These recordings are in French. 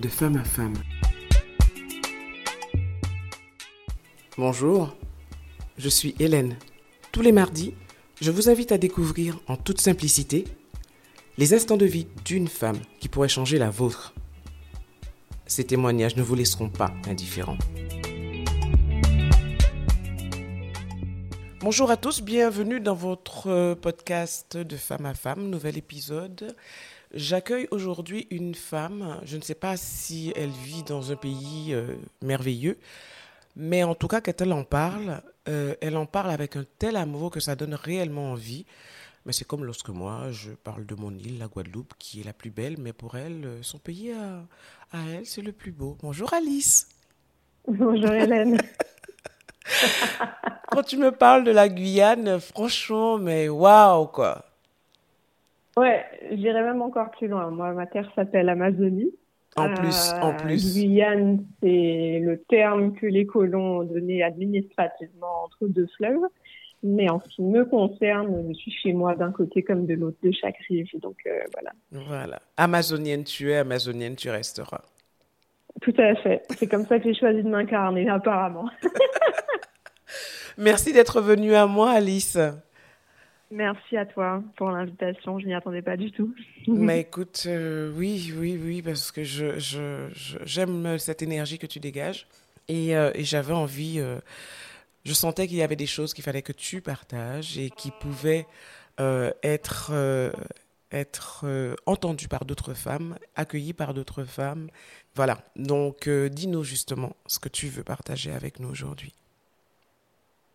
de femme à femme. Bonjour, je suis Hélène. Tous les mardis, je vous invite à découvrir en toute simplicité les instants de vie d'une femme qui pourrait changer la vôtre. Ces témoignages ne vous laisseront pas indifférents. Bonjour à tous, bienvenue dans votre podcast de femme à femme, nouvel épisode. J'accueille aujourd'hui une femme, je ne sais pas si elle vit dans un pays euh, merveilleux, mais en tout cas quand elle en parle, euh, elle en parle avec un tel amour que ça donne réellement envie. Mais c'est comme lorsque moi, je parle de mon île, la Guadeloupe, qui est la plus belle, mais pour elle, euh, son pays à, à elle, c'est le plus beau. Bonjour Alice. Bonjour Hélène. Quand tu me parles de la Guyane, franchement, mais waouh quoi. Ouais, j'irais même encore plus loin. Moi, ma terre s'appelle Amazonie. En plus, en plus. Guyane, c'est le terme que les colons ont donné administrativement entre deux fleuves. Mais en ce qui me concerne, je suis chez moi d'un côté comme de l'autre de chaque rive. Donc euh, voilà. Voilà. Amazonienne tu es, amazonienne tu resteras. Tout à fait. C'est comme ça que j'ai choisi de m'incarner, apparemment. Merci d'être venue à moi, Alice. Merci à toi pour l'invitation. Je n'y attendais pas du tout. Mais écoute, euh, oui, oui, oui, parce que j'aime cette énergie que tu dégages. Et, euh, j'avais envie, euh, je sentais qu'il y avait des choses qu'il fallait que tu partages et qui pouvaient être entendues par d'autres femmes, accueillies par d'autres femmes. Voilà. Donc, dis-nous justement ce que tu veux partager avec nous aujourd'hui.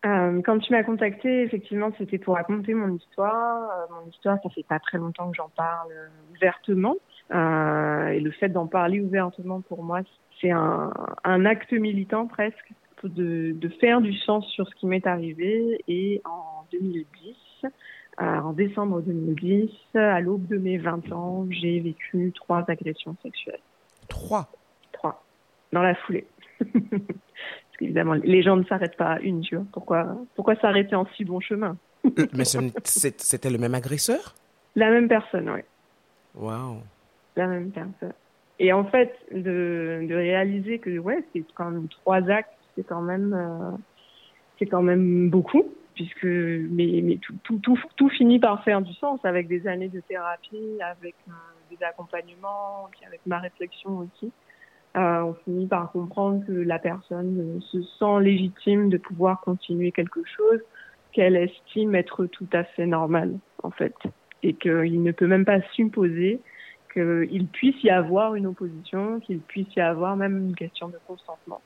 Euh, quand tu m'as contacté, effectivement, c'était pour raconter mon histoire. Euh, mon histoire, ça fait pas très longtemps que j'en parle euh, ouvertement. Euh, et le fait d'en parler ouvertement, pour moi, c'est un, un, acte militant presque de, de, faire du sens sur ce qui m'est arrivé. Et en 2010, en décembre 2010, à l'aube de mes 20 ans, j'ai vécu trois agressions sexuelles. Trois? Trois. Dans la foulée. évidemment, les gens ne s'arrêtent pas à une, tu vois. Pourquoi, pourquoi s'arrêter en si bon chemin? Euh, Mais c'était le même agresseur? La même personne, oui. Waouh. La même personne. Et en fait, de, de réaliser que, ouais, c'est quand même trois actes, c'est quand même, euh, c'est quand même beaucoup, puisque, mais, mais tout, tout, tout, tout, finit par faire du sens avec des années de thérapie, avec euh, des accompagnements, avec ma réflexion aussi. Euh, on finit par comprendre que la personne se sent légitime de pouvoir continuer quelque chose qu'elle estime être tout à fait normal, en fait. Et qu'il ne peut même pas supposer qu'il puisse y avoir une opposition, qu'il puisse y avoir même une question de consentement.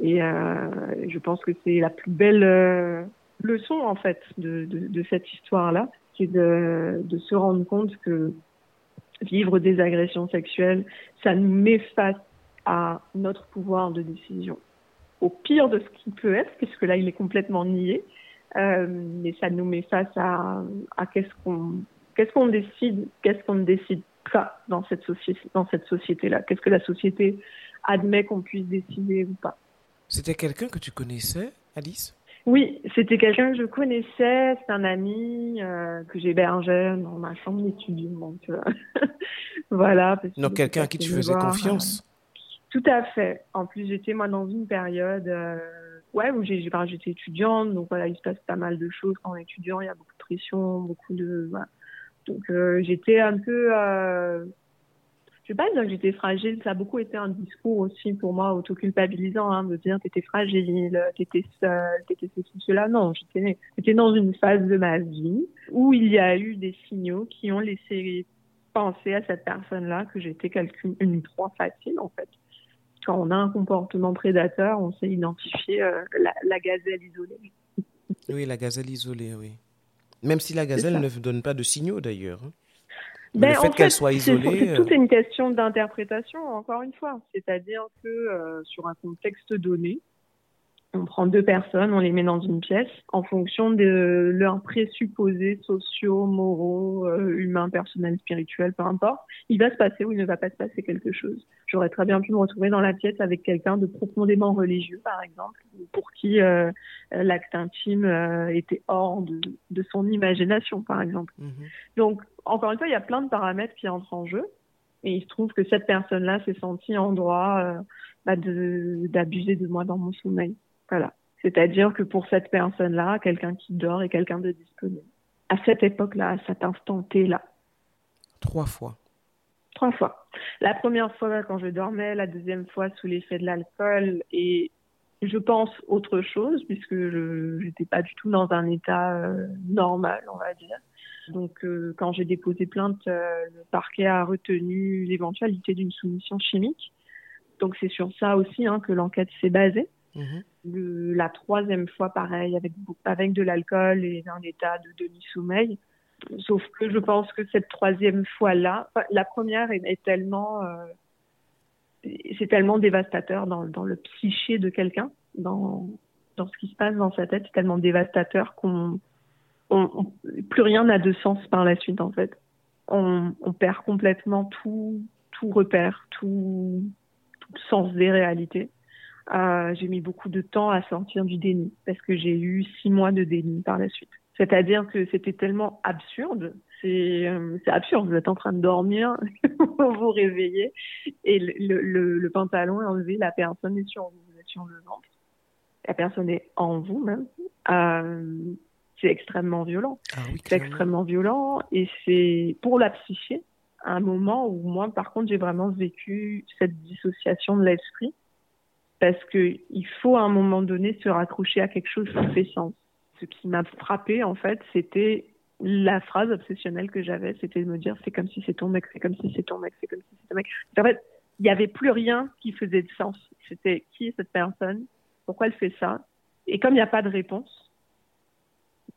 Et euh, je pense que c'est la plus belle euh, leçon, en fait, de, cette histoire-là, c'est de, de se rendre compte que vivre des agressions sexuelles, ça nous met face à notre pouvoir de décision. Au pire de ce qui peut être, puisque là il est complètement nié, euh, mais ça nous met face à, à qu'est-ce qu'on qu'est-ce qu'on décide, qu'est-ce qu'on ne décide pas dans cette société dans cette société-là? Qu'est-ce que la société admet qu'on puisse décider ou pas? C'était quelqu'un que tu connaissais, Alice? Oui, c'était quelqu'un que je connaissais, c'est un ami euh, que j'hébergeais dans ma chambre d'étudiant. Donc euh, voilà. Donc quelqu'un à qui tu faisais confiance. Tout à fait. En plus, j'étais moi dans une période euh, ouais, où j'ai, enfin, j'étais étudiante, donc voilà, il se passe pas mal de choses quand on est étudiant, il y a beaucoup de pression, beaucoup de. Voilà. Donc euh, j'étais un peu. Euh, je vais pas dire que j'étais fragile, ça a beaucoup été un discours aussi pour moi autoculpabilisant, hein, de dire t'étais fragile, t'étais seule, t'étais ceci, cela. Non, j'étais, j'étais dans une phase de ma vie où il y a eu des signaux qui ont laissé penser à cette personne-là que j'étais quelqu'une, une proie facile en fait quand on a un comportement prédateur, on sait identifier euh, la, la, gazelle isolée. Oui, la gazelle isolée, oui. Même si la gazelle ne donne pas de signaux d'ailleurs. Hein. Ben, le fait qu'elle soit isolée. C'est tout euh, une question d'interprétation, encore une fois. C'est-à-dire que euh, sur un contexte donné, on prend deux personnes, on les met dans une pièce en fonction de leurs présupposés sociaux, moraux, euh, humains, personnels, spirituels, peu importe. Il va se passer ou il ne va pas se passer quelque chose. J'aurais très bien pu me retrouver dans la pièce avec quelqu'un de profondément religieux, par exemple, pour qui euh, l'acte intime euh, était hors de, son imagination, par exemple. Mhm. Donc, encore une fois, il y a plein de paramètres qui entrent en jeu. Et il se trouve que cette personne-là s'est sentie en droit euh, bah, d'abuser de, moi dans mon sommeil. Voilà. C'est-à-dire que pour cette personne-là, quelqu'un qui dort est quelqu'un de disponible. À cette époque-là, à cet instant T-là. Trois fois. Trois fois. La première fois quand je dormais, la deuxième fois sous l'effet de l'alcool et je pense autre chose puisque je n'étais pas du tout dans un état euh, normal, on va dire. Donc, euh, quand j'ai déposé plainte, euh, le parquet a retenu l'éventualité d'une soumission chimique. Donc, c'est sur ça aussi hein, que l'enquête s'est basée. La troisième fois, pareil, avec, avec de l'alcool et un état de demi-sommeil. Sauf que je pense que cette troisième fois-là, la première est, tellement, euh, c'est tellement dévastateur dans, dans, le psyché de quelqu'un, dans, dans ce qui se passe dans sa tête, c'est tellement dévastateur qu'on on, plus rien n'a de sens par la suite en fait. On, perd complètement tout, tout repère, tout sens des réalités. Euh, j'ai mis beaucoup de temps à sortir du déni parce que j'ai eu six mois de déni par la suite. C'est-à-dire que c'était tellement absurde. C'est euh, absurde. Vous êtes en train de dormir, vous vous réveillez et le, le, le, pantalon est enlevé, la personne est sur vous, vous êtes sur le ventre. La personne est en vous même. Euh, c'est extrêmement violent. Ah c'est extrêmement violent et c'est pour la psyché un moment où moi, par contre, j'ai vraiment vécu cette dissociation de l'esprit parce que il faut à un moment donné se raccrocher à quelque chose qui fait sens. Ce qui m'a frappé, en fait, c'était la phrase obsessionnelle que j'avais, c'était de me dire c'est comme si c'est ton mec, c'est comme si c'est ton mec, c'est comme si c'est ton mec. En fait, il n'y avait plus rien qui faisait de sens. C'était qui est cette personne, pourquoi elle fait ça, et comme il n'y a pas de réponse,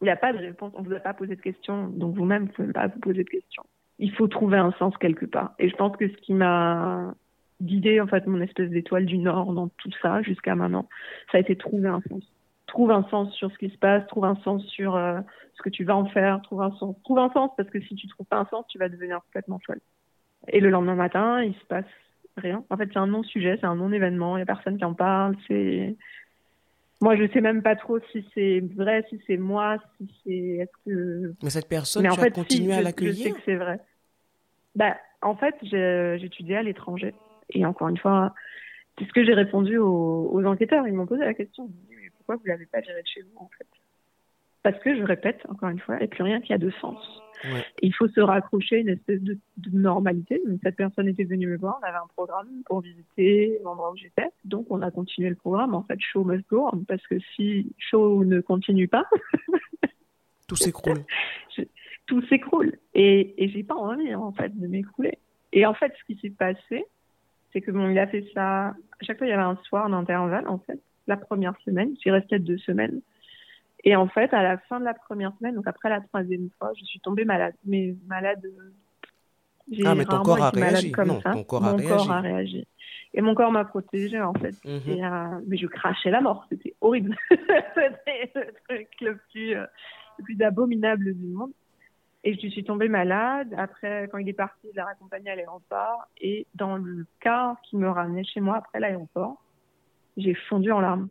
il n'y a pas de réponse. On ne vous a pas posé de questions, donc vous-même, vous ne pouvez pas vous poser de questions. Il faut trouver un sens quelque part. Et je pense que ce qui m'a guidé, en fait, mon espèce d'étoile du Nord dans tout ça jusqu'à maintenant, ça a été trouver un sens. Trouve un sens sur ce qui se passe, trouve un sens sur euh, ce que tu vas en faire, trouve un sens. Trouve un sens parce que si tu trouves pas un sens, tu vas devenir complètement folle. Et le lendemain matin, il se passe rien. En fait, c'est un non-sujet, c'est un non-événement, il n'y a personne qui en parle, c'est moi, je sais même pas trop si c'est vrai, si c'est moi, si c'est. Est-ce que. Mais cette personne, tu en fait, as continué à l'accueillir Je sais que c'est vrai. Bah, en fait, j'étudiais à l'étranger. Et encore une fois, c'est ce que j'ai répondu aux, enquêteurs. Ils m'ont posé la question. Ils m'ont dit, pourquoi vous l'avez pas géré de chez vous, en fait? Parce que, je répète, encore une fois, il n'y a plus rien qui a de sens. Il faut se raccrocher à une espèce de, normalité. cette personne était venue me voir, on avait un programme pour visiter l'endroit où j'étais. Donc on a continué le programme. En fait, show must go on, parce que si show ne continue pas, tout s'écroule. tout s'écroule. Et, et j'ai pas envie en fait de m'écrouler. Et en fait, ce qui s'est passé, c'est que bon, il a fait ça. À chaque fois, il y avait un soir d'intervalle en fait. La première semaine, j'y restais deux semaines. Et en fait, à la fin de la première semaine, donc après la troisième fois, je suis tombée malade. Mais malade. Ah, mais ton corps a réagi. Comme ça. ton corps a réagi. corps a réagi. Et mon corps m'a protégée, en fait. Mhm. Euh, mais je crachais la mort. C'était horrible. C'était le truc le plus, euh, le plus abominable du monde. Et je suis tombée malade. Après, quand il est parti, je l'ai raccompagné à l'aéroport. Et dans le car qui me ramenait chez moi après l'aéroport, j'ai fondu en larmes.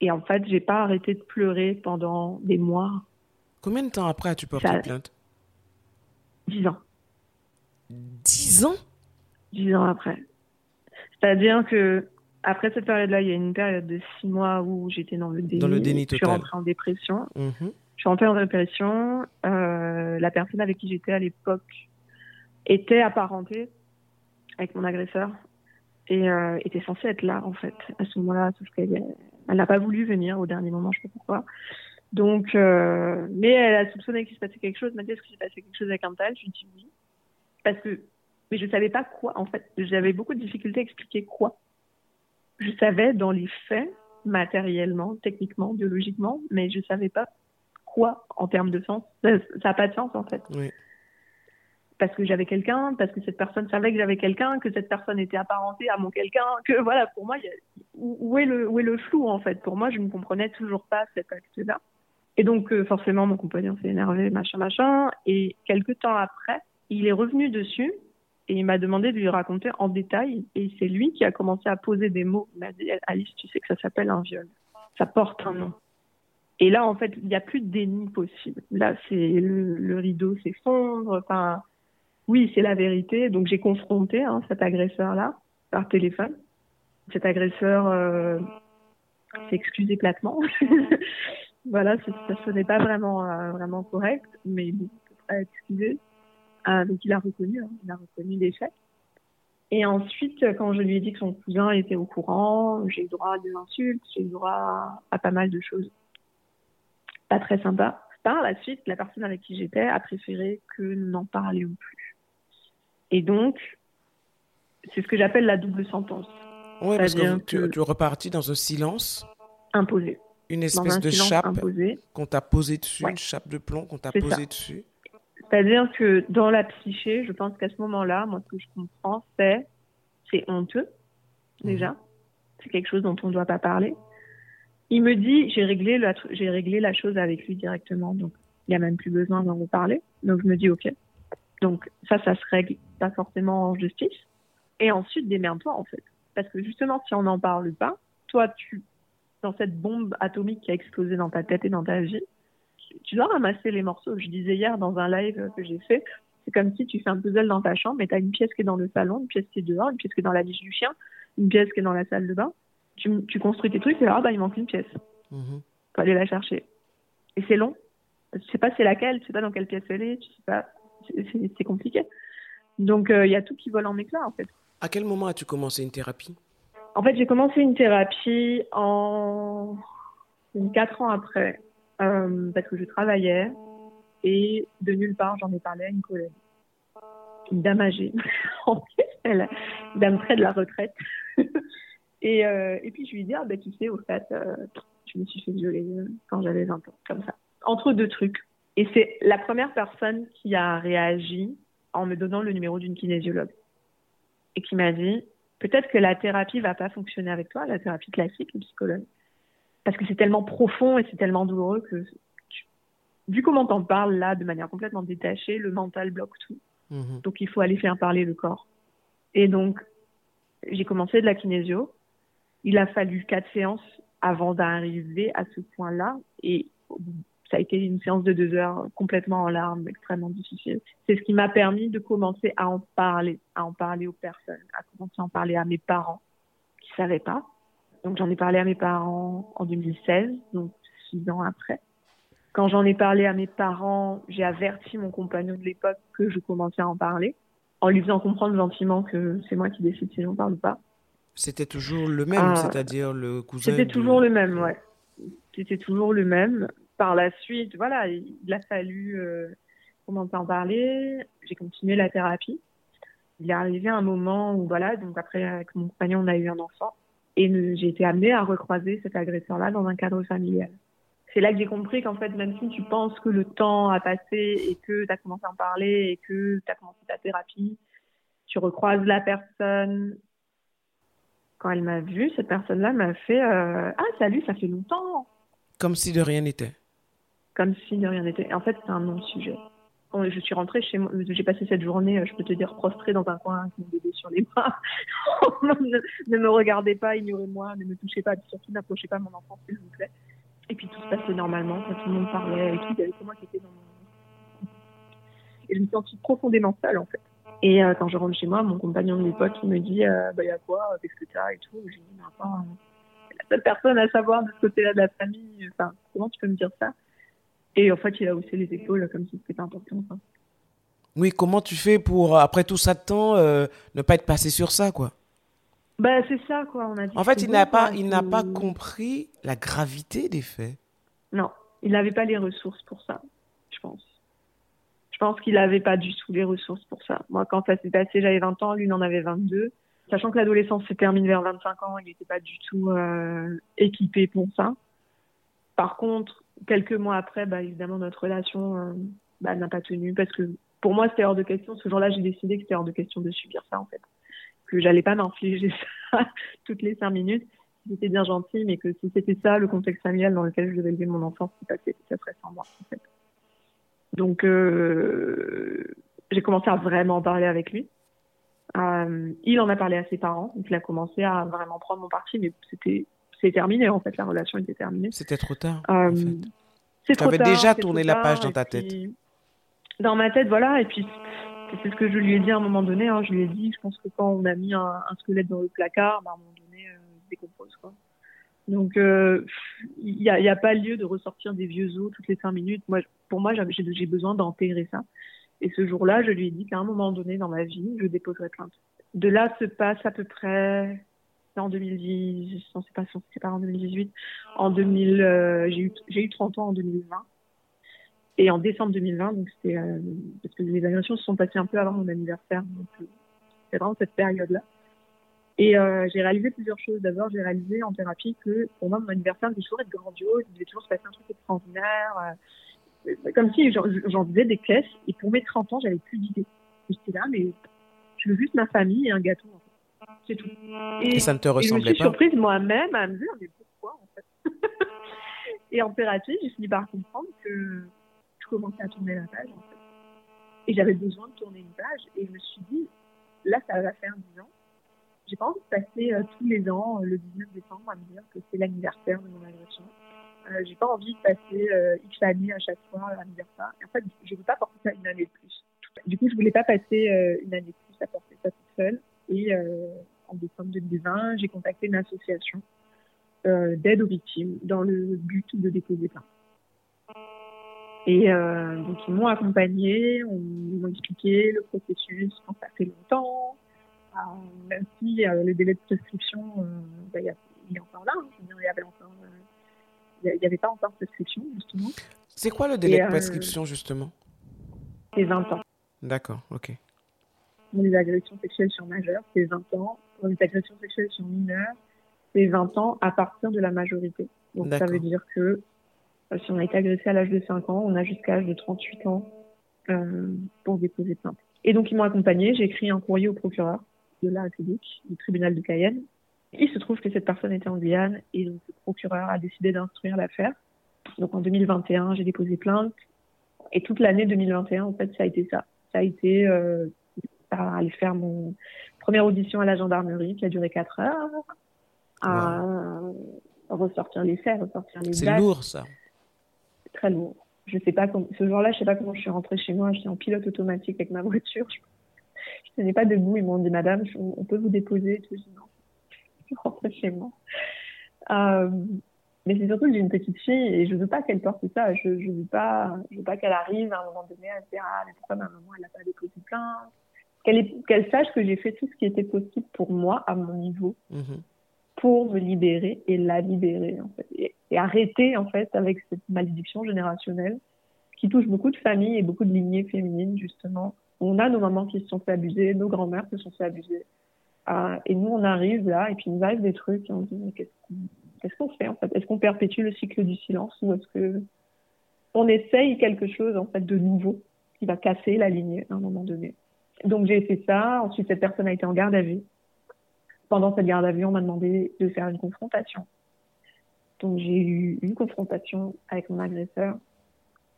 Et en fait, j'ai pas arrêté de pleurer pendant des mois. Combien de temps après as-tu porté Ça... plainte? Dix ans. Dix ans? Dix ans après. C'est-à-dire que après cette période-là, il y a une période de six mois où j'étais dans le déni. Dans le déni total. Je suis rentrée en dépression. Mhm. Je suis rentrée en dépression. Euh, la personne avec qui j'étais à l'époque était apparentée avec mon agresseur et euh, était censée être là en fait à ce moment-là, sauf qu'elle elle n'a pas voulu venir au dernier moment, je sais pas pourquoi. Donc, euh, mais elle a soupçonné qu'il se passait quelque chose. Elle m'a dit est-ce qu'il s'est passé quelque chose avec un tel? Je lui ai dit oui. Parce que, mais je savais pas quoi, en fait. J'avais beaucoup de difficultés à expliquer quoi. Je savais dans les faits, matériellement, techniquement, biologiquement, mais je savais pas quoi en termes de sens? Ça n'a pas de sens, en fait. Oui parce que j'avais quelqu'un, parce que cette personne savait que j'avais quelqu'un, que cette personne était apparentée à mon quelqu'un, que voilà, pour moi, où, est le, où est le flou en fait? Pour moi, je ne comprenais toujours pas cet acte-là. Et donc, euh, forcément, mon compagnon s'est énervé, machin, machin. Et quelques temps après, il est revenu dessus et il m'a demandé de lui raconter en détail. Et c'est lui qui a commencé à poser des mots. Il m'a dit Alice, tu sais que ça s'appelle un viol. Ça porte un nom. Et là, en fait, il n'y a plus de déni possible. Là, c'est le, le rideau s'effondre. Enfin, oui, c'est la vérité. Donc j'ai confronté hein, cet agresseur-là par téléphone. Cet agresseur euh, s'est excusé platement. voilà, ce n'est pas vraiment euh, vraiment correct, mais bon, peut excusé. Euh, donc il a reconnu, hein, il a reconnu l'échec. Et ensuite, quand je lui ai dit que son cousin était au courant, j'ai eu droit à des insultes, j'ai eu droit à pas mal de choses pas très sympas. Par la suite, la personne avec qui j'étais a préféré que nous n'en parlions plus. Et donc, c'est ce que j'appelle la double sentence. Oui, parce que, tu, tu, es reparti dans un silence imposé. Une espèce de chape qu'on t'a posé dessus, une chape de plomb qu'on t'a posé dessus. C'est-à-dire que dans la psyché, je pense qu'à ce moment-là, moi, ce que je comprends, c'est c'est honteux, déjà. Mhm. C'est quelque chose dont on ne doit pas parler. Il me dit, j'ai réglé, la, j'ai réglé la chose avec lui directement, donc il n'y a même plus besoin d'en reparler. Donc je me dis, ok. Donc ça, ça se règle pas forcément en justice. Et ensuite, démerde-toi, en fait. Parce que justement, si on n'en parle pas, toi, tu, dans cette bombe atomique qui a explosé dans ta tête et dans ta vie, tu dois ramasser les morceaux. Je disais hier dans un live que j'ai fait, c'est comme si tu fais un puzzle dans ta chambre et tu as une pièce qui est dans le salon, une pièce qui est dehors, une pièce qui est dans la niche du chien, une pièce qui est dans la salle de bain. Tu, tu construis tes trucs et là, bah, il manque une pièce. Il mhm. faut aller la chercher. Et c'est long. Tu sais pas c'est laquelle, tu sais pas dans quelle pièce elle est, tu sais pas. C'est compliqué. Donc euh, il y a tout qui vole en éclats en fait. À quel moment as-tu commencé une thérapie? En fait, j'ai commencé une thérapie en quatre ans après euh, parce que je travaillais et de nulle part, j'en ai parlé à une collègue, une dame âgée, en plus, elle, une dame près de la retraite. et, euh, et puis je lui dit, ah ben tu sais, au fait, euh, je me suis fait violer quand j'avais 20 ans, comme ça. Entre deux trucs. Et c'est la première personne qui a réagi en me donnant le numéro d'une kinésiologue et qui m'a dit, peut-être que la thérapie va pas fonctionner avec toi, la thérapie classique, le psychologue parce que c'est tellement profond et c'est tellement douloureux que, vu comment t'en parles là, de manière complètement détachée, le mental bloque tout. Mhm. Donc il faut aller faire parler le corps. Et donc, j'ai commencé de la kinésio. Il a fallu quatre séances avant d'arriver à ce point-là. Et ça a été une séance de deux heures complètement en larmes, extrêmement difficile. C'est ce qui m'a permis de commencer à en parler, à en parler aux personnes, à commencer à en parler à mes parents qui savaient pas, donc j'en ai parlé à mes parents en 2016, donc six ans après. Quand j'en ai parlé à mes parents, j'ai averti mon compagnon de l'époque que je commençais à en parler, en lui faisant comprendre gentiment que c'est moi qui décide si j'en parle ou pas. C'était toujours le même, ah. c'est-à-dire le cousin. C'était toujours le même, ouais. C'était toujours le même. Par la suite, voilà, il a fallu euh, commencer à en parler? J'ai continué la thérapie. Il est arrivé un moment où, voilà, donc après, avec mon compagnon, on a eu un enfant. Et j'ai été amenée à recroiser cet agresseur-là dans un cadre familial. C'est là que j'ai compris qu'en fait, même si tu penses que le temps a passé et que tu as commencé à en parler et que tu as commencé ta thérapie, tu recroises la personne. Quand elle m'a vue, cette personne-là m'a fait euh, Ah, salut, ça fait longtemps. Comme si de rien n'était. Comme si de rien n'était. En fait, c'est un non-sujet je suis rentrée chez moi, j'ai passé cette journée, je peux te dire, prostrée dans un coin avec mon bébé sur les bras. ne, me regardez pas, ignorez-moi, ne me touchez pas, surtout n'approchez pas mon enfant, s'il vous plaît. Et puis tout se passait normalement, quand tout le monde parlait et tout, il y avait que moi qui était dans mon... Et je me suis sentie profondément seule, en fait. Et euh, quand je rentre chez moi, mon compagnon de l'époque, il me dit, euh, bah, il y a quoi, qu'est-ce que t'as et tout. Je dis, mais attends, la seule personne à savoir de ce côté-là de la famille, enfin, comment tu peux me dire ça? Et en fait, il a haussé les épaules comme si c'était important. Oui, comment tu fais pour, après tout ça de temps, euh, ne pas être passé sur ça, quoi? Bah, c'est ça, quoi. On a en fait, il n'a pas, il n'a pas compris la gravité des faits. Non, il n'avait pas les ressources pour ça. Je pense qu'il n'avait pas du tout les ressources pour ça. Moi, quand ça s'est passé, j'avais 20 ans, lui, il en avait 22. Sachant que l'adolescence se termine vers 25 ans, il n'était pas du tout euh, équipé pour ça. Par contre, quelques mois après, bah, évidemment, notre relation euh, bah, n'a pas tenu parce que pour moi, c'était hors de question. Ce jour-là, j'ai décidé que c'était hors de question de subir ça, en fait. Que j'allais pas m'infliger ça toutes les cinq minutes. C'était bien gentil, mais que si c'était ça, le contexte familial dans lequel je devais élever mon enfant, ça serait sans moi, en fait. Donc, euh, j'ai commencé à vraiment parler avec lui. Euh, il en a parlé à ses parents, donc il a commencé à vraiment prendre mon parti, mais c'était c'est terminé en fait, la relation était terminée. C'était trop tard. Euh, Tu avais déjà tourné la page dans ta tête. Dans ma tête, voilà. Et puis c'est ce que je lui ai dit à un moment donné. Hein. Je lui ai dit, je pense que quand on a mis un, squelette dans le placard, bah, à un moment donné, euh, il décompose. Quoi. Donc, il n'y a, a, pas lieu de ressortir des vieux os toutes les cinq minutes. Moi, pour moi, j'ai besoin d'intégrer ça. Et ce jour-là, je lui ai dit qu'à un moment donné dans ma vie, je déposerai plainte. De là se passe à peu près en 2010, non, c'est pas, pas en 2018, en 2000, euh, j'ai eu, eu 30 ans en 2020. Et en décembre 2020, donc c'était, euh, parce que les agressions se sont passées un peu avant mon anniversaire, donc euh, c'est vraiment cette période-là. Et j'ai réalisé plusieurs choses. D'abord, j'ai réalisé en thérapie que pour moi, mon anniversaire devait toujours être grandiose, il devait toujours se passer un truc extraordinaire. comme si j'en faisais des caisses, et pour mes 30 ans, j'avais plus d'idées. J'étais là, mais je veux juste ma famille et un gâteau. C'est tout. Et, ça ne te ressemblait pas Je me suis surprise moi-même à me dire, mais pourquoi en fait Et en thérapie, j'ai fini par comprendre que je commençais à tourner la page en fait. Et j'avais besoin de tourner une page et je me suis dit, là ça va faire 10 ans. J'ai pas envie de passer euh, tous les ans, euh, le 19 décembre, à me dire que c'est l'anniversaire de mon agression. Euh, j'ai pas envie de passer X années à chaque fois à me en fait, je veux pas porter ça une année de plus. Du coup, je voulais pas passer une année de plus à porter ça toute seule. Et en décembre 2020, j'ai contacté une association d'aide aux victimes dans le but de déposer plainte. Et donc ils m'ont accompagné, on m'a expliqué le processus quand ça fait longtemps, euh, même si euh, le délai de prescription, euh, bah, il, est encore là, hein, il avait n'y avait pas encore de prescription justement. C'est quoi le délai de prescription justement? C'est 20 ans. D'accord, ok. Pour les agressions sexuelles sur majeurs, c'est 20 ans les agressions sexuelles sur mineurs, c'est 20 ans à partir de la majorité. Donc ça veut dire que si on a été agressé à l'âge de 5 ans, on a jusqu'à l'âge de 38 ans pour déposer plainte. Et donc ils m'ont accompagné, j'ai écrit un courrier au procureur de la République, du tribunal de Cayenne. Il se trouve que cette personne était en Guyane et donc le procureur a décidé d'instruire l'affaire. Donc en 2021, j'ai déposé plainte et toute l'année 2021, en fait, ça a été ça. Ça a été euh, à aller faire mon première audition à la gendarmerie qui a duré 4 heures, à ressortir les faits, ressortir les C'est lourd ça. Très lourd. Je sais pas ce jour-là, je sais pas comment je suis rentrée chez moi. J'étais en pilote automatique avec ma voiture. Je, ne tenais pas debout. Ils m'ont dit, Madame, on peut vous déposer. tout. Je dis non. Je suis rentrée chez moi. Euh, mais c'est surtout que j'ai une petite fille et je veux pas qu'elle porte ça. Je, je veux pas, je veux pas qu'elle arrive à un moment donné à se dire ah mais pourquoi ma maman elle n'a pas déposé plainte? Qu'elle sache que j'ai fait tout ce qui était possible pour moi à mon niveau mhm. pour me libérer et la libérer en fait et, arrêter en fait avec cette malédiction générationnelle qui touche beaucoup de familles et beaucoup de lignées féminines justement on a nos mamans qui se sont fait abuser nos grands-mères se sont fait abuser euh, et nous on arrive là et puis il nous arrive des trucs et on se dit mais qu'est-ce qu'on fait en fait? Est-ce qu'on perpétue le cycle du silence ou est-ce que on essaye quelque chose en fait de nouveau qui va casser la lignée à un moment donné? Donc j'ai fait ça. Ensuite, cette personne a été en garde à vue. Pendant cette garde à vue, on m'a demandé de faire une confrontation. Donc j'ai eu une confrontation avec mon agresseur.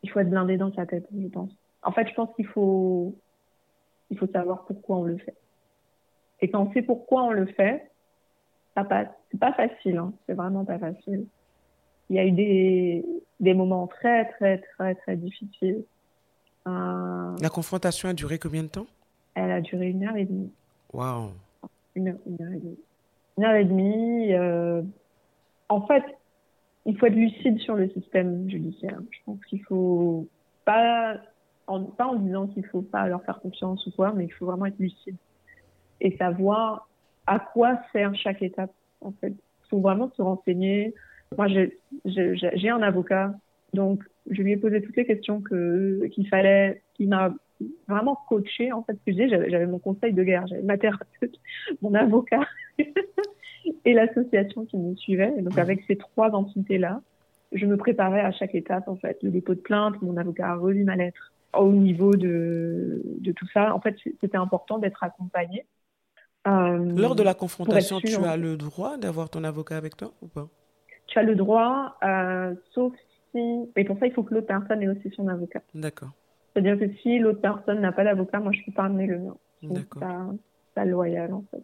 Il faut être blindé dans sa tête, je pense. En fait, je pense qu'il faut, il faut savoir pourquoi on le fait. Et quand on sait pourquoi on le fait, ça passe. C'est pas facile, hein. c'est vraiment pas facile. Il y a eu des, des moments très, très, très, très difficiles. Euh... La confrontation a duré combien de temps? Elle a duré une heure et demie. Waouh. Une, heure, et demie. Une heure et demie. Euh, en fait, il faut être lucide sur le système judiciaire. Je pense qu'il faut pas, pas en disant qu'il faut pas leur faire confiance ou quoi, mais il faut vraiment être lucide et savoir à quoi sert chaque étape. En fait, il faut vraiment se renseigner. Moi, j'ai un avocat, donc je lui ai posé toutes les questions que qu'il fallait. Il m'a vraiment coaché en fait que j'ai j'avais mon conseil de guerre j'avais ma thérapeute mon avocat et l'association qui me suivait donc avec ces trois entités là je me préparais à chaque étape en fait le dépôt de plainte mon avocat a relu ma lettre au niveau de de tout ça en fait c'était important d'être accompagné euh, lors de la confrontation tu as le droit d'avoir ton avocat avec toi ou pas? Tu as le droit euh, sauf si et pour ça il faut que l'autre personne ait aussi son avocat d'accord c'est-à-dire que si l'autre personne n'a pas d'avocat, moi, je ne peux pas amener le mien. C'est pas, loyal, en fait.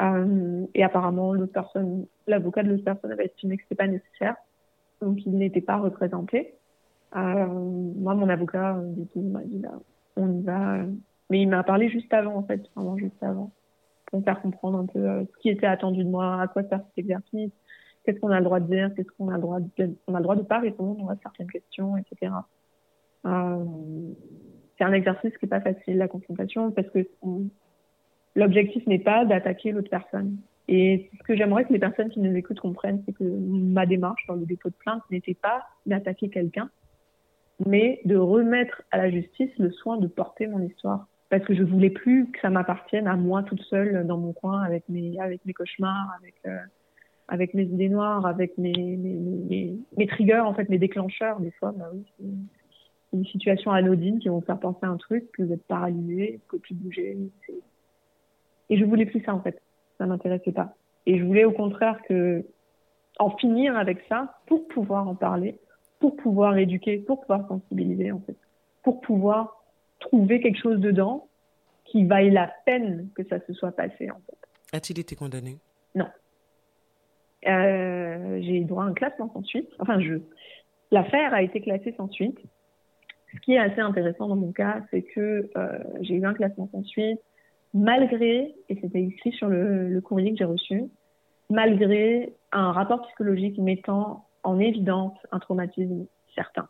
Euh, et apparemment, l'autre personne, l'avocat de l'autre personne avait estimé que ce n'était pas nécessaire. Donc, il n'était pas représenté. Euh, moi, mon avocat, du coup, m'a dit, bah, on y va. Mais il m'a parlé juste avant, en fait, vraiment juste avant, pour me faire comprendre un peu euh, ce qui était attendu de moi, à quoi faire cet exercice, qu'est-ce qu'on a le droit de dire, qu'est-ce qu'on a le droit de, on a le droit de pas répondre à certaines questions, etc. Euh, c'est un exercice qui est pas facile, la confrontation, parce que l'objectif n'est pas d'attaquer l'autre personne. Et ce que j'aimerais que les personnes qui nous écoutent comprennent, c'est que ma démarche dans le dépôt de plainte n'était pas d'attaquer quelqu'un, mais de remettre à la justice le soin de porter mon histoire. Parce que je voulais plus que ça m'appartienne à moi toute seule dans mon coin avec mes, avec mes cauchemars, avec, euh, avec mes idées noires, avec mes, mes, mes, mes, triggers, en fait, mes déclencheurs. Des fois, bah oui, c'est une situation anodine qui vont faire penser à un truc, que vous êtes paralysé, vous pouvez plus bouger. Et je voulais plus ça, en fait. Ça m'intéressait pas. Et je voulais au contraire que, en finir avec ça pour pouvoir en parler, pour pouvoir éduquer, pour pouvoir sensibiliser en fait, pour pouvoir trouver quelque chose dedans qui vaille la peine que ça se soit passé en fait. A-t-il été condamné? Non. Euh, j'ai droit à un classement sans suite. Enfin, je. L'affaire a été classée sans suite. Ce qui est assez intéressant dans mon cas, c'est que euh, j'ai eu un classement sans suite, malgré, et c'était écrit sur le, le courrier que j'ai reçu, malgré un rapport psychologique mettant en évidence un traumatisme certain.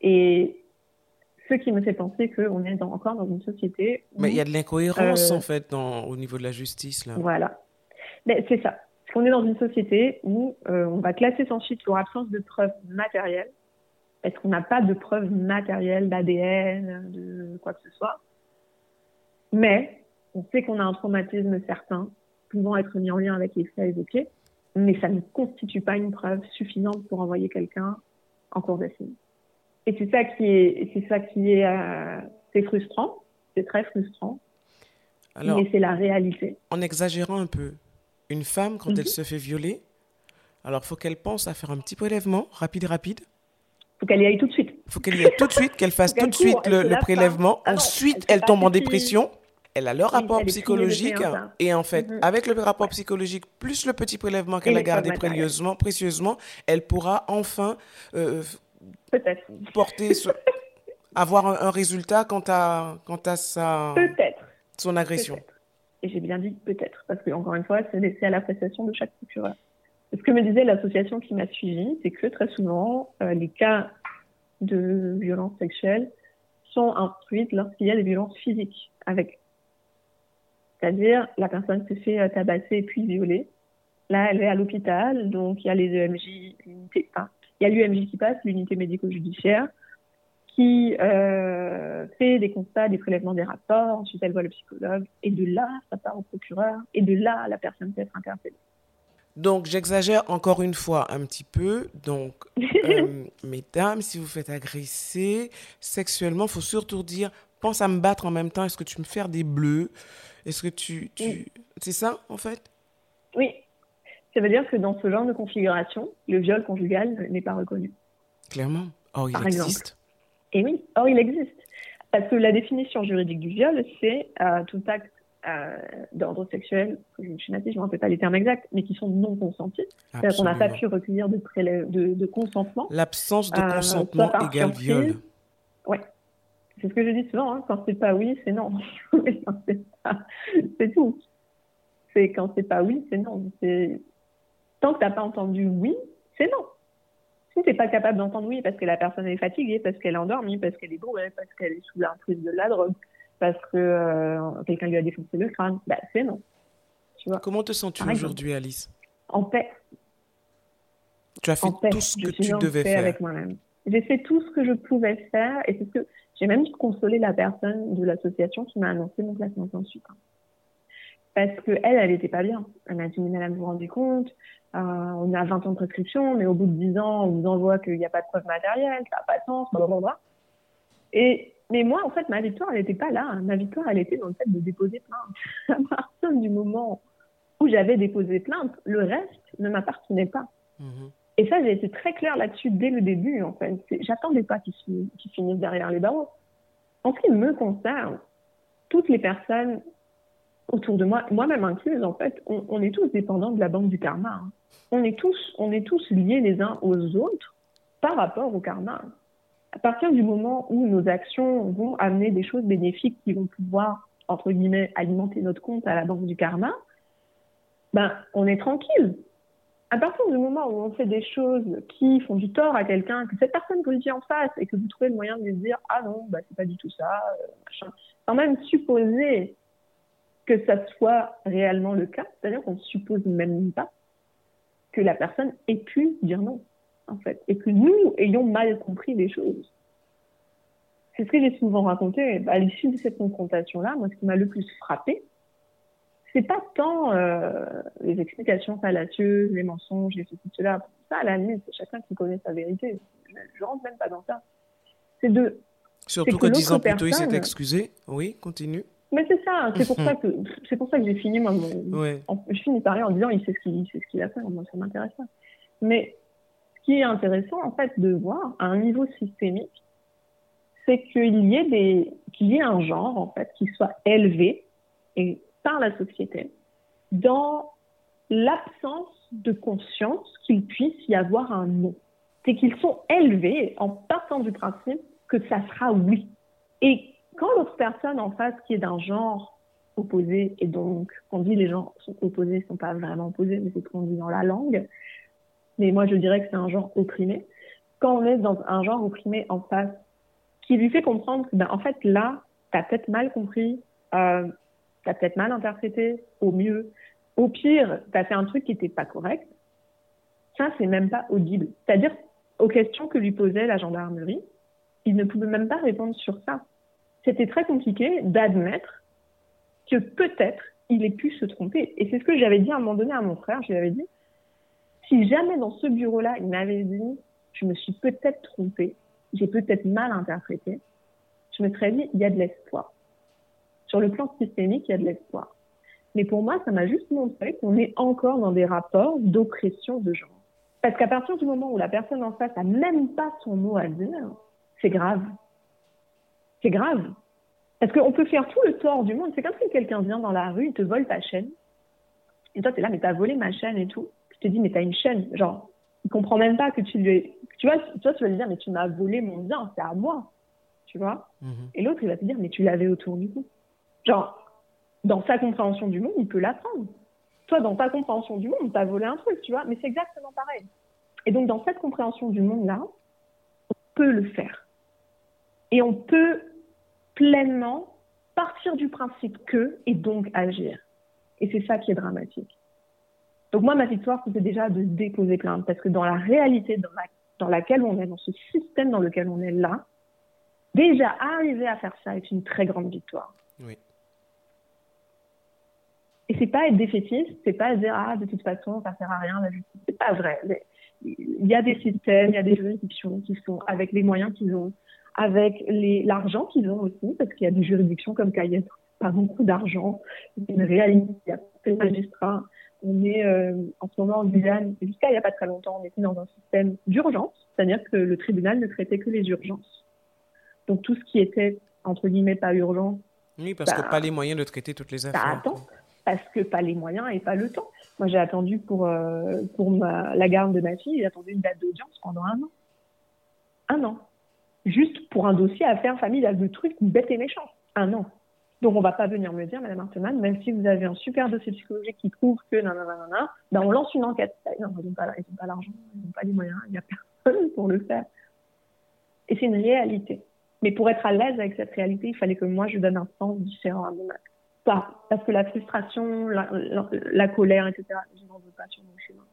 Et ce qui me fait penser qu'on est encore dans une société. Mais il y a de l'incohérence, euh, en fait, dans, au niveau de la justice. Là. Voilà. Mais c'est ça. Parce qu'on est dans une société où euh, on va classer sans suite pour absence de preuves matérielles. Est-ce qu'on n'a pas de preuves matérielles d'ADN, de quoi que ce soit. Mais on sait qu'on a un traumatisme certain, pouvant être mis en lien avec les faits évoqués mais ça ne constitue pas une preuve suffisante pour envoyer quelqu'un en cour d'assises. Et c'est ça qui est, c'est ça qui est, euh, c'est frustrant, c'est très frustrant. Alors, mais c'est la réalité. En exagérant un peu, une femme quand elle mhm. se fait violer, alors faut qu'elle pense à faire un petit prélèvement rapide, rapide. Faut qu'elle y aille tout de suite. Faut qu'elle y aille tout de suite, qu'elle fasse tout de suite le, prélèvement. Ah Ensuite, elle, tombe en dépression elle a le rapport psychologique et en fait, mhm. avec le rapport psychologique plus le petit prélèvement qu'elle a gardé précieusement, précieusement, elle pourra enfin euh, porter, avoir un, résultat quant à, quant à sa, son agression. Et j'ai bien dit peut-être, parce que encore une fois, c'est laissé à l'appréciation de chaque procureur. Ce que me disait l'association qui m'a suivi, c'est que très souvent, euh, les cas de violences sexuelles sont instruits lorsqu'il y a des violences physiques avec c'est-à-dire, la personne se fait euh, tabasser puis violer. Là, elle est à l'hôpital, donc il y a les EMJ, l'unité, enfin, il y a l'UMJ qui passe, l'unité médico-judiciaire, qui euh, fait des constats, des prélèvements des rapports, ensuite elle voit le psychologue, et de là, ça part au procureur, et de là, la personne peut être interpellée. Donc, j'exagère encore une fois un petit peu. Donc, euh, mesdames, si vous faites agresser sexuellement, il faut surtout dire pense à me battre en même temps. Est-ce que tu me fais des bleus? Est-ce que tu... tu... C'est ça, en fait? Oui. Ça veut dire que dans ce genre de configuration, le viol conjugal n'est pas reconnu. Clairement. Or, il existe. Et oui, or, il existe. Parce que la définition juridique du viol, c'est euh, tout acte euh, d'ordre sexuel, je suis native, je ne me rappelle pas les termes exacts, mais qui sont non consentis. C'est-à-dire qu'on n'a pas pu recueillir de, de, de consentement. L'absence de euh, consentement égale viol. Oui, c'est ce que je dis souvent, hein, quand c'est pas oui, c'est non. c'est tout. C'est quand c'est pas oui, c'est non. Tant que t'as pas entendu oui, c'est non. Si t'es pas capable d'entendre oui parce que la personne est fatiguée, parce qu'elle est endormie, parce qu'elle est bourrée, parce qu'elle est sous l'emprise de la drogue, parce que euh, quelqu'un lui a défoncé le crâne, bah, c'est non. Tu vois Comment te sens-tu aujourd'hui, Alice? En paix. Tu as fait tout ce que tu devais faire. J'ai fait tout ce que je pouvais faire et c'est ce que j'ai même consolé la personne de l'association qui m'a annoncé mon placement ensuite. Hein. Parce que elle, elle était pas bien. Elle m'a dit, madame, vous vous rendez compte, euh, on a 20 ans de prescription, mais au bout de 10 ans, on vous envoie qu'il n'y a pas de preuve matérielle, ça n'a pas de sens. Et, mais moi, en fait, ma victoire, elle n'était pas là. Ma victoire, elle était dans le fait de déposer plainte. à partir du moment où j'avais déposé plainte, le reste ne m'appartenait pas. Mm-hmm. Et ça, j'ai été très claire là-dessus dès le début, en fait. J'attendais pas qu'ils finissent derrière les barreaux. En ce qui me concerne, toutes les personnes autour de moi, moi-même incluse, en fait, on, est tous dépendants de la banque du karma. Hein. On est tous, on est tous liés les uns aux autres par rapport au karma. à partir du moment où nos actions vont amener des choses bénéfiques qui vont pouvoir, entre guillemets, alimenter notre compte à la banque du karma, ben, on est tranquille. À partir du moment où on fait des choses qui font du tort à quelqu'un, que cette personne vous le dit en face et que vous trouvez le moyen de lui dire ah non, bah, c'est pas du tout ça, euh, machin. Quand même supposer que ça soit réellement le cas, c'est-à-dire qu'on suppose même pas que la personne ait pu dire non, en fait, et que nous ayons mal compris les choses. C'est ce que j'ai souvent raconté. À l'issue de cette confrontation-là, moi, ce qui m'a le plus frappé, c'est pas tant euh, les explications fallacieuses, les mensonges, les ceci, cela. Ça, à la limite, c'est chacun qui connaît sa vérité. Je, je rentre même pas dans ça. C'est de. Surtout que dix ans plus tôt, il s'est excusé. Oui, continue. Mais c'est ça. C'est pour ça que c'est pour ça que j'ai fini. Moi, je finis par en disant il sait ce qu'il sait ce qu'il a fait. Moi, ça m'intéresse pas. Mais ce qui est intéressant, en fait, de voir à un niveau systémique, c'est qu'il y ait des qu'il y ait un genre en fait qui soit élevé et par la société dans l'absence de conscience qu'il puisse y avoir un non. C'est qu'ils sont élevés en partant du principe que ça sera oui. Et quand l'autre personne en face qui est d'un genre opposé, et donc on dit les gens sont opposés, sont pas vraiment opposés, mais c'est ce qu'on dit dans la langue, mais moi je dirais que c'est un genre opprimé, quand on est dans un genre opprimé en face, qui lui fait comprendre que, ben, en fait, là, tu as peut-être mal compris, euh, tu as peut-être mal interprété, au mieux. Au pire, tu as fait un truc qui n'était pas correct. Ça, c'est même pas audible. C'est-à-dire, aux questions que lui posait la gendarmerie, il ne pouvait même pas répondre sur ça. C'était très compliqué d'admettre que peut-être il ait pu se tromper. Et c'est ce que j'avais dit à un moment donné à mon frère. Je lui avais dit, si jamais dans ce bureau-là, il m'avait dit, je me suis peut-être trompé, j'ai peut-être mal interprété, je me serais dit, il y a de l'espoir. Sur le plan systémique, il y a de l'espoir. Mais pour moi, ça m'a juste montré qu'on est encore dans des rapports d'oppression de genre. Parce qu'à partir du moment où la personne en face a même pas son mot à dire, c'est grave. C'est grave. Parce qu'on peut faire tout le tort du monde. C'est comme si quelqu'un vient dans la rue, il te vole ta chaîne. Et toi, tu es là, mais t'as volé ma chaîne et tout. Je te dis, mais t'as une chaîne. Genre, il comprend même pas que tu lui. Tu vois, toi, tu vas lui dire, mais tu m'as volé mon bien, c'est à moi. Tu vois? Mhm. Et l'autre, il va te dire, mais tu l'avais autour du cou. Genre, dans sa compréhension du monde, il peut l'apprendre. Toi, dans ta compréhension du monde, t'as volé un truc, tu vois, mais c'est exactement pareil. Et donc, dans cette compréhension du monde-là, on peut le faire. Et on peut pleinement partir du principe que et donc agir. Et c'est ça qui est dramatique. Donc moi, ma victoire, c'était déjà de déposer plainte, parce que dans la réalité dans, laquelle on est, dans ce système dans lequel on est là, déjà arriver à faire ça est une très grande victoire. Oui. C'est pas être défaitiste, c'est pas dire ah de toute façon ça sert à rien la justice. C'est pas vrai. Il y a des systèmes, il y a des juridictions qui sont avec les moyens qu'ils ont, avec l'argent qu'ils ont aussi, parce qu'il y a des juridictions comme Cayenne, pas beaucoup d'argent, c'est une réalité. Il y a des magistrats. On est euh, en ce moment en Guyane, jusqu'à il n'y a pas très longtemps, on était dans un système d'urgence, c'est-à-dire que le tribunal ne traitait que les urgences. Donc tout ce qui était entre guillemets pas urgent. Oui, parce que bah, pas les moyens de traiter toutes les affaires. Attends, parce que pas les moyens et pas le temps. Moi, j'ai attendu pour, euh, pour la garde de ma fille, j'ai attendu une date d'audience pendant un an. Un an. Juste pour un dossier à faire familial de trucs bêtes et méchants. Un an. Donc, on va pas venir me dire, Madame Arteman, même si vous avez un super dossier psychologique qui prouve que nanana, ben on lance une enquête. Non, ils n'ont pas l'argent, ils n'ont pas les moyens, il n'y a personne pour le faire. Et c'est une réalité. Mais pour être à l'aise avec cette réalité, il fallait que moi, je donne un sens différent à mon acte pas. Parce que la frustration, la, colère, etc., je n'en veux pas sur mon chemin.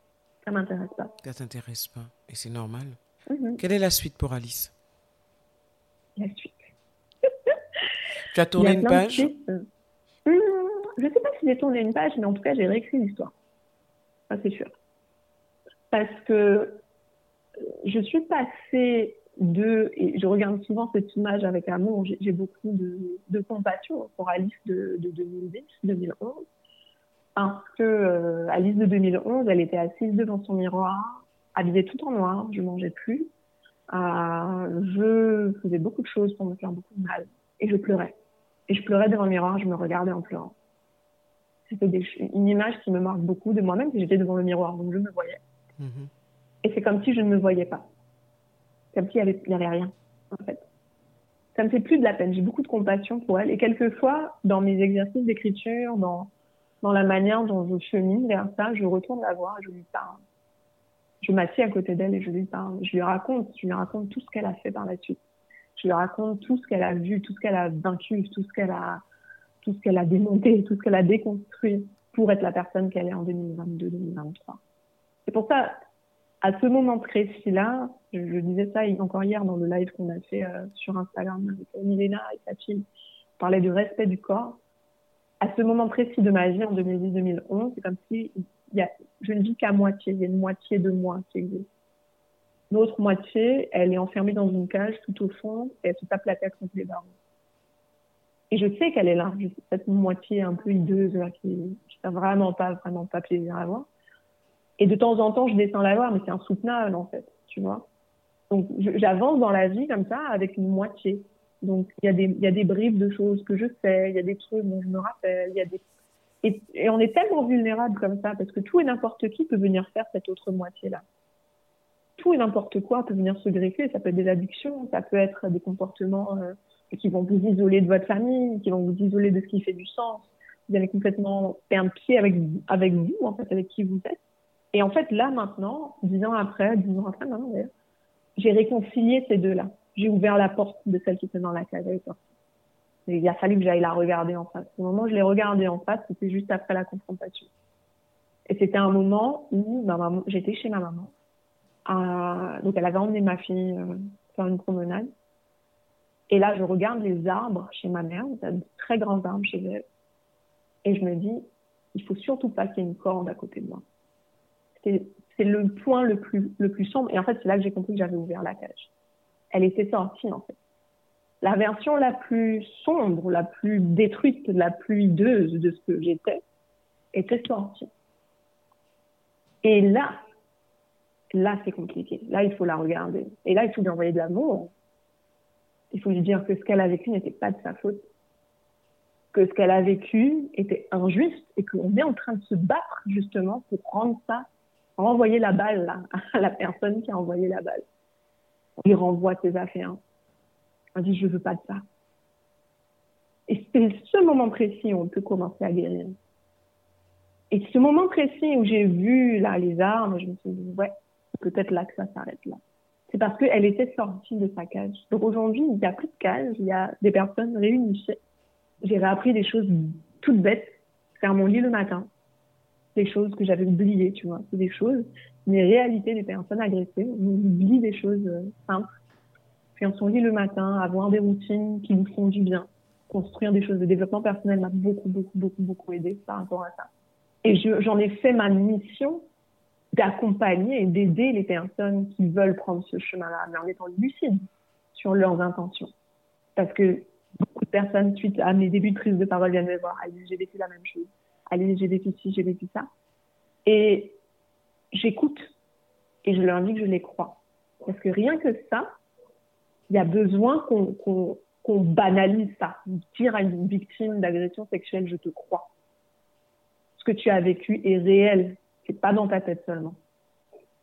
Ça m'intéresse pas. Ça t'intéresse pas. Et c'est normal. Mhm. Quelle est la suite pour Alice? La suite. tu as tourné une page? hmm, Je ne sais pas si j'ai tourné une page, mais en tout cas, j'ai réécrit l'histoire. Ça, c'est sûr. Parce que je suis passée de, et je regarde souvent cette image avec amour, j'ai beaucoup de, compassion pour Alice de, 2010, 2011, parce que euh, Alice de 2011, elle était assise devant son miroir, habillée tout en noir, je mangeais plus, euh, je faisais beaucoup de choses pour me faire beaucoup de mal, et je pleurais. Et je pleurais devant le miroir, je me regardais en pleurant. C'était une image qui me marque beaucoup de moi-même, que j'étais devant le miroir, donc je me voyais. Mm-hmm. Et c'est comme si je ne me voyais pas comme s'il n'y avait, rien. en fait. Ça me fait plus de la peine. J'ai beaucoup de compassion pour elle. Et quelquefois, dans mes exercices d'écriture, dans, la manière dont je chemine vers ça, je retourne la voir je lui parle. Je m'assieds à côté d'elle et je lui parle. Je lui raconte, je lui raconte tout ce qu'elle a fait par la suite. Je lui raconte tout ce qu'elle a vu, tout ce qu'elle a vaincu, tout ce qu'elle a, tout ce qu'elle a démonté, tout ce qu'elle a déconstruit pour être la personne qu'elle est en 2022-2023. C'est pour ça, à ce moment précis-là, je, je, disais ça encore hier dans le live qu'on a fait euh, sur Instagram avec Milena et sa on parlait du respect du corps. À ce moment précis de ma vie, en 2010-2011, c'est comme si y a, je ne vis qu'à moitié, il y a une moitié de moi qui existe. L'autre moitié, elle est enfermée dans une cage tout au fond et elle se tape la tête contre les barreaux. Et je sais qu'elle est là, cette moitié un peu hideuse là, qui, n'a vraiment pas, vraiment pas plaisir à voir. Et de temps en temps, je descends la voir, mais c'est insoutenable en fait, tu vois. Donc j'avance dans la vie comme ça avec une moitié. Donc il y a des y bribes de choses que je sais, il y a des trucs dont je me rappelle, il y a des et, on est tellement vulnérable comme ça parce que tout et n'importe qui peut venir faire cette autre moitié là. Tout et n'importe quoi peut venir se greffer. Ça peut être des addictions, ça peut être des comportements euh, qui vont vous isoler de votre famille, qui vont vous isoler de ce qui fait du sens. Vous allez complètement perdre pied avec vous, en fait, avec qui vous êtes. Et en fait, là, maintenant, dix ans après, dix ans après, maintenant, d'ailleurs, j'ai réconcilié ces deux-là. J'ai ouvert la porte de celle qui était dans la cage avec Il a fallu que j'aille la regarder en face. Au moment où je l'ai regardée en face, c'était juste après la confrontation. Et c'était un moment où j'étais chez ma maman. Donc elle avait emmené ma fille euh, faire une promenade. Et là, je regarde les arbres chez ma mère, il y a de très grands arbres chez elle. Et je me dis, il faut surtout pas qu'il y ait une corde à côté de moi. C'est le point le plus, sombre. Et en fait, c'est là que j'ai compris que j'avais ouvert la cage. Elle était sortie, en fait. La version la plus sombre, la plus détruite, la plus hideuse de ce que j'étais, était sortie. Et là, là, c'est compliqué. Là, il faut la regarder. Et là, il faut lui envoyer de l'amour il faut lui dire que ce qu'elle a vécu n'était pas de sa faute, que ce qu'elle a vécu était injuste et qu'on est en train de se battre justement pour rendre ça, renvoyer la balle à la personne qui a envoyé la balle. On lui renvoie ses affaires. On dit je veux pas de ça. Et c'est ce moment précis où on peut commencer à guérir. Et ce moment précis où j'ai vu là les armes, je me suis dit ouais, peut-être là que ça s'arrête là c'est parce qu'elle était sortie de sa cage. Donc aujourd'hui, il n'y a plus de cage, il y a des personnes réunifiées. J'ai réappris des choses toutes bêtes, faire mon lit le matin, des choses que j'avais oubliées, tu vois, c'est des choses, mais réalité des personnes agressées, on oublie des choses euh, simples. Faire son lit le matin, avoir des routines qui nous font du bien, construire des choses de développement personnel m'a beaucoup, beaucoup, beaucoup, beaucoup aidé par rapport à ça. Et j'en ai fait ma mission d'accompagner et d'aider les personnes qui veulent prendre ce chemin-là, mais en étant lucides sur leurs intentions. Parce que beaucoup de personnes, suite à mes débuts de prise de parole, viennent me voir, allez, j'ai vécu la même chose, allez, j'ai vécu ci, j'ai vécu ça. Et j'écoute et je leur dis que je les crois. Parce que rien que ça, il y a besoin qu'on banalise ça. Dire à une victime d'agression sexuelle, je te crois. Ce que tu as vécu est réel c'est pas dans ta tête seulement.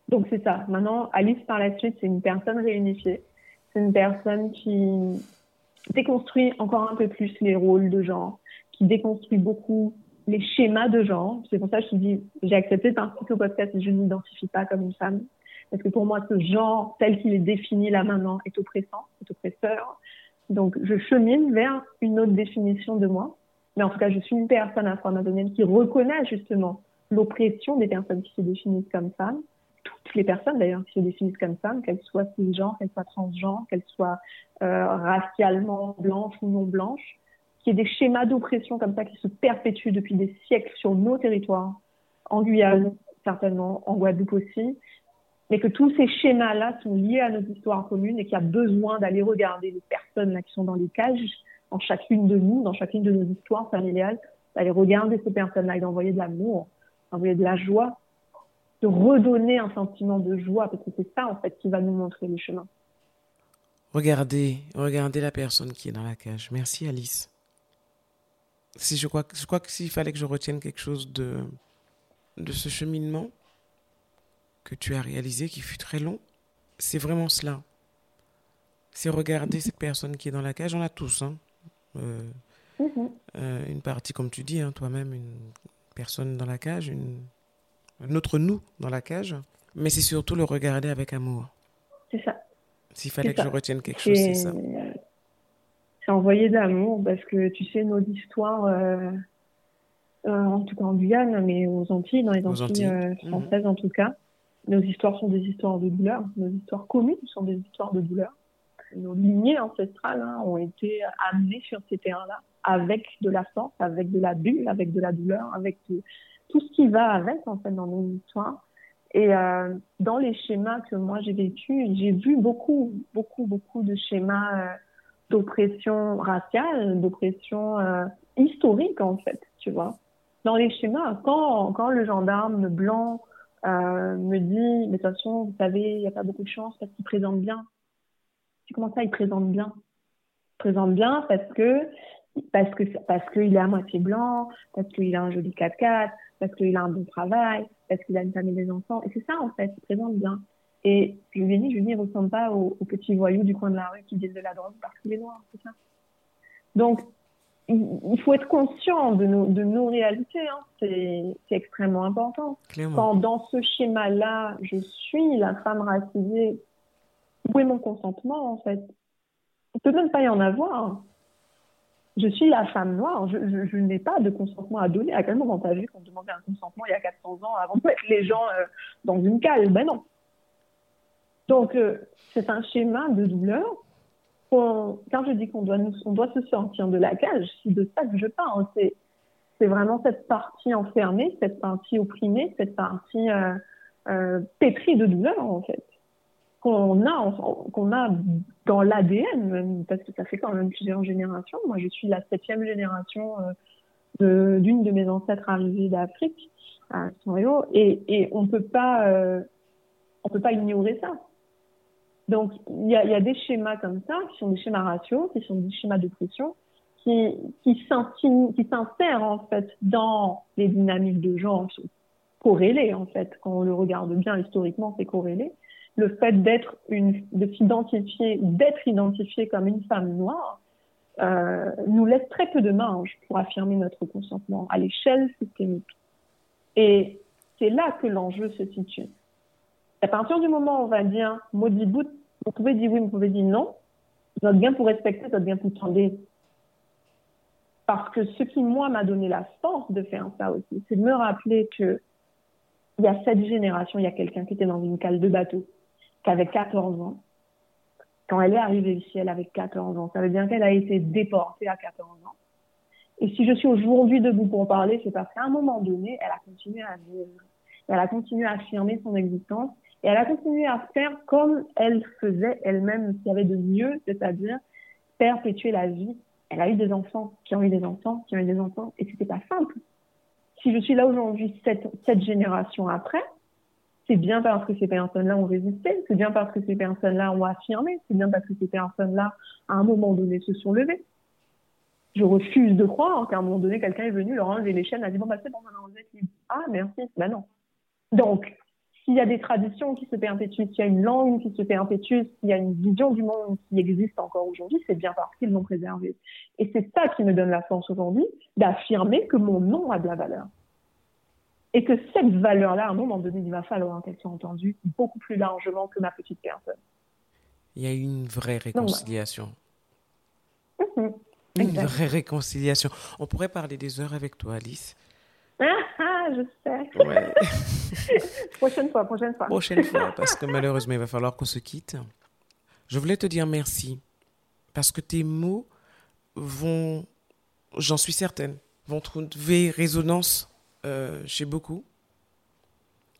Donc c'est ça. Maintenant, Alice par la suite, c'est une personne réunifiée. C'est une personne qui déconstruit encore un peu plus les rôles de genre, qui déconstruit beaucoup les schémas de genre. C'est pour ça que je te dis, j'ai accepté de participer au podcast je ne m'identifie pas comme une femme. Parce que pour moi, ce genre tel qu'il est défini là maintenant est oppressant, est oppresseur. Donc, je chemine vers une autre définition de moi. Mais en tout cas, je suis une personne afro-amazonienne qui reconnaît justement l'oppression des personnes qui se définissent comme femmes, toutes les personnes d'ailleurs qui se définissent comme femmes, qu'elles soient cisgenres, qu'elles soient transgenres, qu'elles soient euh, racialement blanches ou non blanches, qu'il y ait des schémas d'oppression comme ça qui se perpétuent depuis des siècles sur nos territoires, en Guyane certainement, en Guadeloupe aussi, mais que tous ces schémas-là sont liés à nos histoires communes et qu'il y a besoin d'aller regarder les personnes là qui sont dans les cages, en chacune de nous, dans chacune de nos histoires familiales, d'aller regarder ces personnes-là et d'envoyer de l'amour, envoyer de la joie, de redonner un sentiment de joie, parce que c'est ça, en fait, qui va nous montrer le chemin. Regardez, regardez la personne qui est dans la cage. Merci, Alice. Si je crois, je crois que s'il fallait que je retienne quelque chose de, de ce cheminement que tu as réalisé, qui fut très long, c'est vraiment cela. c'est regarder cette personne qui est dans la cage. On a tous, hein. Euh, mhm. euh, une partie, comme tu dis, hein, toi-même, une personne dans la cage, une, un autre nous dans la cage. Mais c'est surtout le regarder avec amour. C'est ça. S'il fallait que je retienne quelque chose, c'est ça. C'est envoyer de l'amour parce que tu sais, nos histoires, euh, en tout cas en Guyane, mais aux Antilles, dans les Antilles, mhm. françaises en tout cas, nos histoires sont des histoires de douleur. Nos histoires communes sont des histoires de douleur nos lignées ancestrales hein, ont été amenées sur ces terrains-là avec de la force, avec de la bulle, avec de la douleur, avec tout, ce qui va avec en fait dans nos histoires. Et euh, dans les schémas que moi j'ai vécu, j'ai vu beaucoup, beaucoup, beaucoup de schémas euh, d'oppression raciale, d'oppression euh, historique en fait, tu vois. Dans les schémas, quand, quand le gendarme blanc me dit, mais de toute façon, vous savez, il n'y a pas beaucoup de chance parce qu'il présente bien comment ça, il présente bien? Il présente bien parce que parce que parce qu'il est à moitié blanc, parce qu'il a un joli 4x4, parce qu'il a un bon travail, parce qu'il a une famille des enfants. Et c'est ça, en fait, il présente bien. Et je lui ai dit, je lui ai dit, il ressemble pas au, petit voyou du coin de la rue qui dit de la drogue parce qu'il est noir, c'est ça. Donc, il, faut être conscient de nos, de nos réalités, hein. c'est extrêmement important. Quand dans ce schéma-là, je suis la femme racisée où est mon consentement en fait? Il peut même pas y en avoir. Je suis la femme noire, je, je, n'ai pas de consentement à donner. À quel moment t'as vu qu'on demandait un consentement il y a 400 ans avant de mettre les gens euh, dans une cale? Ben non. Donc euh, c'est un schéma de douleur. Quand je dis qu'on doit, se sortir de la cage, c'est de ça que je parle. C'est, vraiment cette partie enfermée, cette partie opprimée, cette partie euh, pétrie de douleur en fait qu'on a, qu'on a dans l'ADN, parce que ça fait quand même plusieurs générations. Moi, je suis la septième génération euh, d'une de, mes ancêtres arrivés d'Afrique à Sanrio, et, et on euh, on peut pas ignorer ça. Donc, il y a, y a, des schémas comme ça, qui sont des schémas raciaux, qui sont des schémas de pression, qui, qui s'insèrent en fait dans les dynamiques de genre qui sont corrélées en fait. Quand on le regarde bien historiquement, c'est corrélé le fait d'être une, de s'identifier, d'être identifié comme une femme noire, euh, nous laisse très peu de marge pour affirmer notre consentement à l'échelle systémique. Et c'est là que l'enjeu se situe. À partir du moment où on va dire, maudit bout, vous pouvez dire oui, vous pouvez dire non, notre bien pour respecter, notre bien pour tendre. Parce que ce qui, moi, m'a donné la force de faire ça aussi, c'est de me rappeler que il y a cette génération, il y a quelqu'un qui était dans une cale de bateau qu'avec 14 ans, quand elle est arrivée ici, elle avait 14 ans. Ça veut dire qu'elle a été déportée à 14 ans. Et si je suis aujourd'hui debout pour en parler, c'est parce qu'à un moment donné, elle a continué à vivre. Elle a continué à affirmer son existence et elle a continué à faire comme elle faisait elle-même ce qu'il y avait de mieux, c'est-à-dire perpétuer la vie. Elle a eu des enfants qui ont eu des enfants, qui ont eu des enfants, et c'était pas simple. Si je suis là aujourd'hui, cette, cette génération après, c'est bien parce que ces personnes-là ont résisté, c'est bien parce que ces personnes-là ont affirmé, c'est bien parce que ces personnes-là, à un moment donné, se sont levées. Je refuse de croire qu'à un moment donné, quelqu'un est venu leur enlever les chaînes, a dit bon bah c'est bon, vous êtes libre. Ah merci, ben non. Donc, s'il y a des traditions qui se perpétuent, s'il y a une langue qui se perpétue, s'il y a une vision du monde qui existe encore aujourd'hui, c'est bien parce qu'ils l'ont préservé. Et c'est ça qui me donne la force aujourd'hui d'affirmer que mon nom a de la valeur. Et que cette valeur-là, à un moment donné, il va falloir qu'elle soit entendue beaucoup plus largement que ma petite personne. Il y a une vraie réconciliation. Mhm. Une vraie réconciliation. On pourrait parler des heures avec toi, Alice. Ah, je sais. prochaine fois, prochaine fois. Prochaine fois, parce que malheureusement, il va falloir qu'on se quitte. Je voulais te dire merci, parce que tes mots vont, j'en suis certaine, vont trouver résonance euh, chez beaucoup.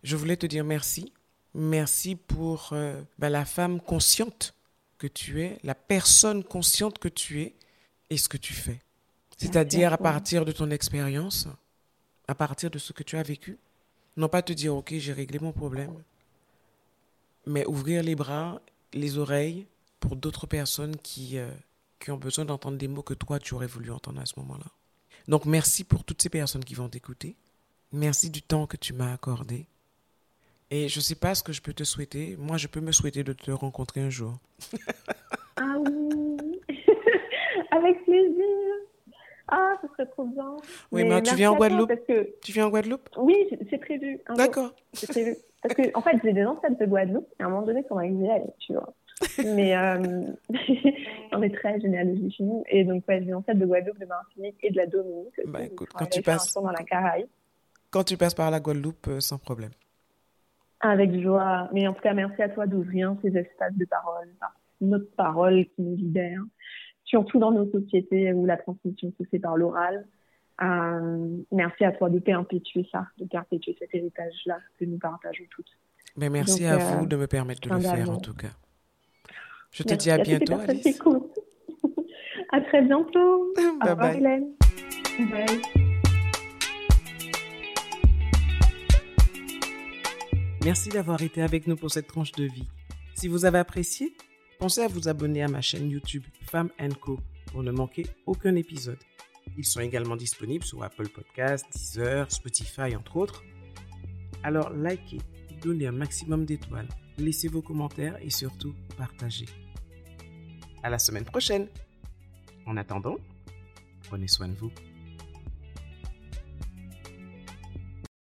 Je voulais te dire merci. Merci pour euh, bah, la femme consciente que tu es, la personne consciente que tu es et ce que tu fais. C'est-à-dire à partir de ton expérience, à partir de ce que tu as vécu. Non pas te dire, OK, j'ai réglé mon problème, mais ouvrir les bras, les oreilles pour d'autres personnes qui, euh, qui ont besoin d'entendre des mots que toi, tu aurais voulu entendre à ce moment-là. Donc merci pour toutes ces personnes qui vont t'écouter. Merci du temps que tu m'as accordé. Et je ne sais pas ce que je peux te souhaiter. Moi, je peux me souhaiter de te rencontrer un jour. ah, avec plaisir. Ah, ce serait trop bien. Oui, mais, tu viens en Guadeloupe que... Tu viens en Guadeloupe? Oui, c'est prévu. D'accord. C'est prévu. Parce que, en fait, j'ai des ancêtres de Guadeloupe, et à un moment donné, va y aller, tu vois. Mais euh, on est très généalogie chez nous. Et donc, ouais, j'ai des ancêtres de Guadeloupe, de Martinique et de la Dominique. Bah, écoute, quand tu passes. Dans la Caraïbe. Quand tu passes par la Guadeloupe, euh, sans problème. Avec joie. Mais en tout cas, merci à toi d'ouvrir ces espaces de parole, notre parole qui nous libère surtout dans nos sociétés où la transmission se fait par l'oral. Euh, merci à toi de perpétuer ça, de perpétuer cet héritage-là que nous partageons toutes. Mais merci à vous euh, de me permettre de le faire en tout cas. Je te dis à bientôt, Alice. à très bientôt. bye Au bye. Hélène. Bye. Merci d'avoir été avec nous pour cette tranche de vie. Si vous avez apprécié, Pensez à vous abonner à ma chaîne YouTube Femme Co pour ne manquer aucun épisode. Ils sont également disponibles sur Apple Podcasts, Deezer, Spotify, entre autres. Alors likez, donnez un maximum d'étoiles, laissez vos commentaires et surtout partagez. À la semaine prochaine. En attendant, prenez soin de vous.